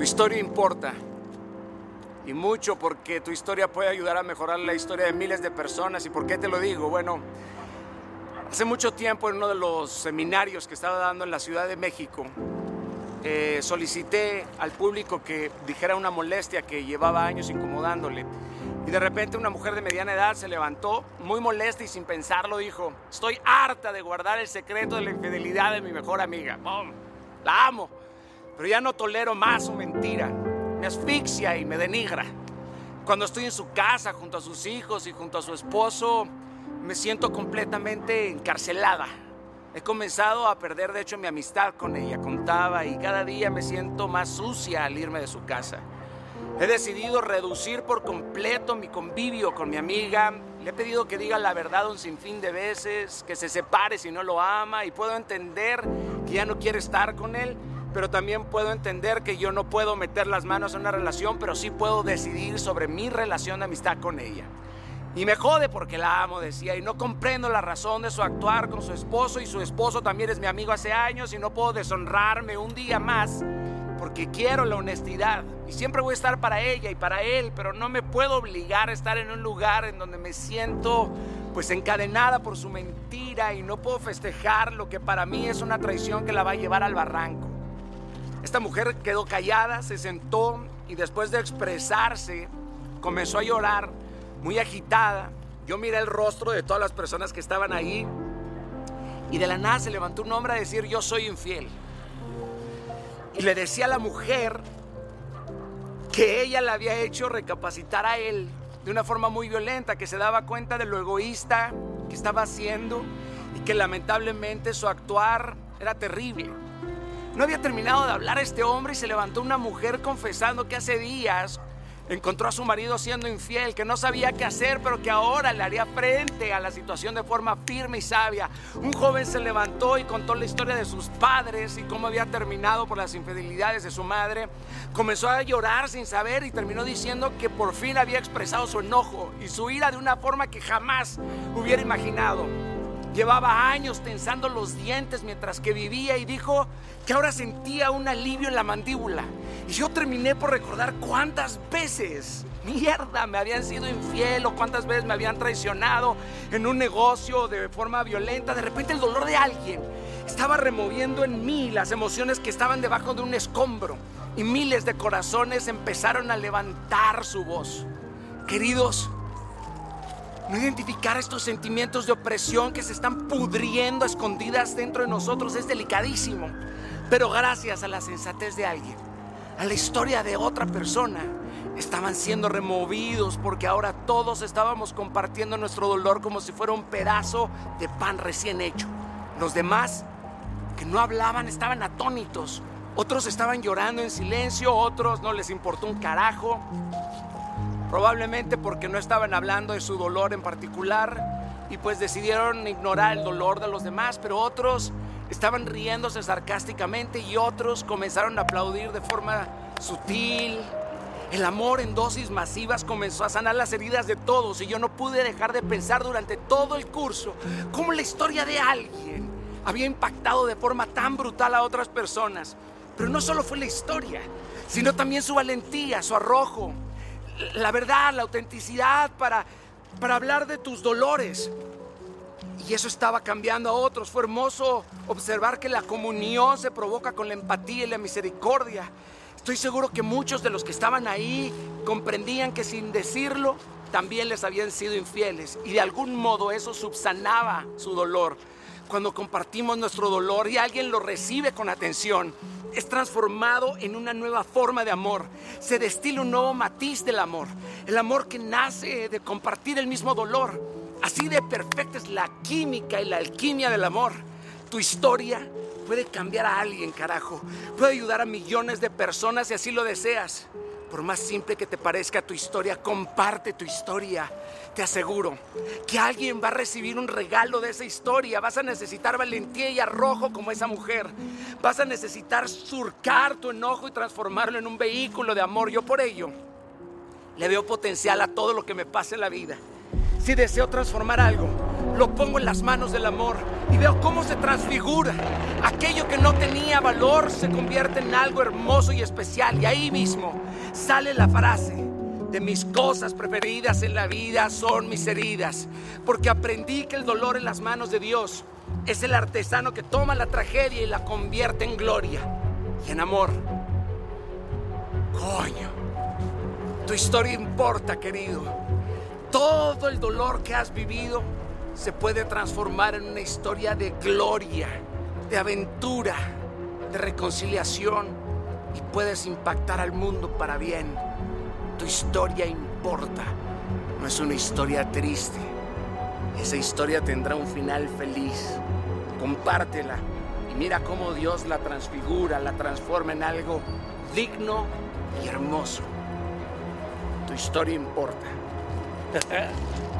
Tu historia importa. Y mucho porque tu historia puede ayudar a mejorar la historia de miles de personas. ¿Y por qué te lo digo? Bueno, hace mucho tiempo en uno de los seminarios que estaba dando en la Ciudad de México, eh, solicité al público que dijera una molestia que llevaba años incomodándole. Y de repente una mujer de mediana edad se levantó, muy molesta y sin pensarlo dijo, estoy harta de guardar el secreto de la infidelidad de mi mejor amiga. ¡Bum! La amo, pero ya no tolero más su mentira. Me asfixia y me denigra. Cuando estoy en su casa junto a sus hijos y junto a su esposo, me siento completamente encarcelada. He comenzado a perder, de hecho, mi amistad con ella, contaba, y cada día me siento más sucia al irme de su casa. He decidido reducir por completo mi convivio con mi amiga. Le he pedido que diga la verdad un sinfín de veces, que se separe si no lo ama, y puedo entender que ya no quiere estar con él, pero también puedo entender que yo no puedo meter las manos en una relación, pero sí puedo decidir sobre mi relación de amistad con ella. Y me jode porque la amo, decía, y no comprendo la razón de su actuar con su esposo y su esposo también es mi amigo hace años y no puedo deshonrarme un día más porque quiero la honestidad y siempre voy a estar para ella y para él, pero no me puedo obligar a estar en un lugar en donde me siento pues encadenada por su mentira y no puedo festejar lo que para mí es una traición que la va a llevar al barranco. Esta mujer quedó callada, se sentó y después de expresarse comenzó a llorar muy agitada. Yo miré el rostro de todas las personas que estaban ahí y de la nada se levantó un hombre a decir yo soy infiel. Y le decía a la mujer que ella le había hecho recapacitar a él de una forma muy violenta, que se daba cuenta de lo egoísta que estaba haciendo y que lamentablemente su actuar era terrible. No había terminado de hablar este hombre y se levantó una mujer confesando que hace días encontró a su marido siendo infiel, que no sabía qué hacer, pero que ahora le haría frente a la situación de forma firme y sabia. Un joven se levantó y contó la historia de sus padres y cómo había terminado por las infidelidades de su madre. Comenzó a llorar sin saber y terminó diciendo que por fin había expresado su enojo y su ira de una forma que jamás hubiera imaginado. Llevaba años tensando los dientes mientras que vivía y dijo que ahora sentía un alivio en la mandíbula. Y yo terminé por recordar cuántas veces, mierda, me habían sido infiel o cuántas veces me habían traicionado en un negocio de forma violenta. De repente el dolor de alguien estaba removiendo en mí las emociones que estaban debajo de un escombro. Y miles de corazones empezaron a levantar su voz. Queridos, no identificar estos sentimientos de opresión que se están pudriendo escondidas dentro de nosotros es delicadísimo. Pero gracias a la sensatez de alguien, a la historia de otra persona, estaban siendo removidos porque ahora todos estábamos compartiendo nuestro dolor como si fuera un pedazo de pan recién hecho. Los demás que no hablaban estaban atónitos. Otros estaban llorando en silencio, otros no les importó un carajo. Probablemente porque no estaban hablando de su dolor en particular y pues decidieron ignorar el dolor de los demás, pero otros estaban riéndose sarcásticamente y otros comenzaron a aplaudir de forma sutil. El amor en dosis masivas comenzó a sanar las heridas de todos y yo no pude dejar de pensar durante todo el curso cómo la historia de alguien había impactado de forma tan brutal a otras personas. Pero no solo fue la historia, sino también su valentía, su arrojo, la verdad, la autenticidad para, para hablar de tus dolores. Y eso estaba cambiando a otros. Fue hermoso observar que la comunión se provoca con la empatía y la misericordia. Estoy seguro que muchos de los que estaban ahí comprendían que sin decirlo también les habían sido infieles y de algún modo eso subsanaba su dolor. Cuando compartimos nuestro dolor y alguien lo recibe con atención, es transformado en una nueva forma de amor. Se destila un nuevo matiz del amor. El amor que nace de compartir el mismo dolor. Así de perfecta es la química y la alquimia del amor. Tu historia puede cambiar a alguien, carajo. Puede ayudar a millones de personas si así lo deseas. Por más simple que te parezca tu historia, comparte tu historia. Te aseguro que alguien va a recibir un regalo de esa historia. Vas a necesitar valentía y arrojo como esa mujer. Vas a necesitar surcar tu enojo y transformarlo en un vehículo de amor. Yo por ello le veo potencial a todo lo que me pase en la vida. Si deseo transformar algo, lo pongo en las manos del amor y veo cómo se transfigura. Aquello que no tenía valor se convierte en algo hermoso y especial. Y ahí mismo sale la frase de mis cosas preferidas en la vida son mis heridas, porque aprendí que el dolor en las manos de Dios es el artesano que toma la tragedia y la convierte en gloria y en amor. Coño, tu historia importa, querido. Todo el dolor que has vivido se puede transformar en una historia de gloria, de aventura, de reconciliación y puedes impactar al mundo para bien. Tu historia importa, no es una historia triste. Esa historia tendrá un final feliz. Compártela y mira cómo Dios la transfigura, la transforma en algo digno y hermoso. Tu historia importa.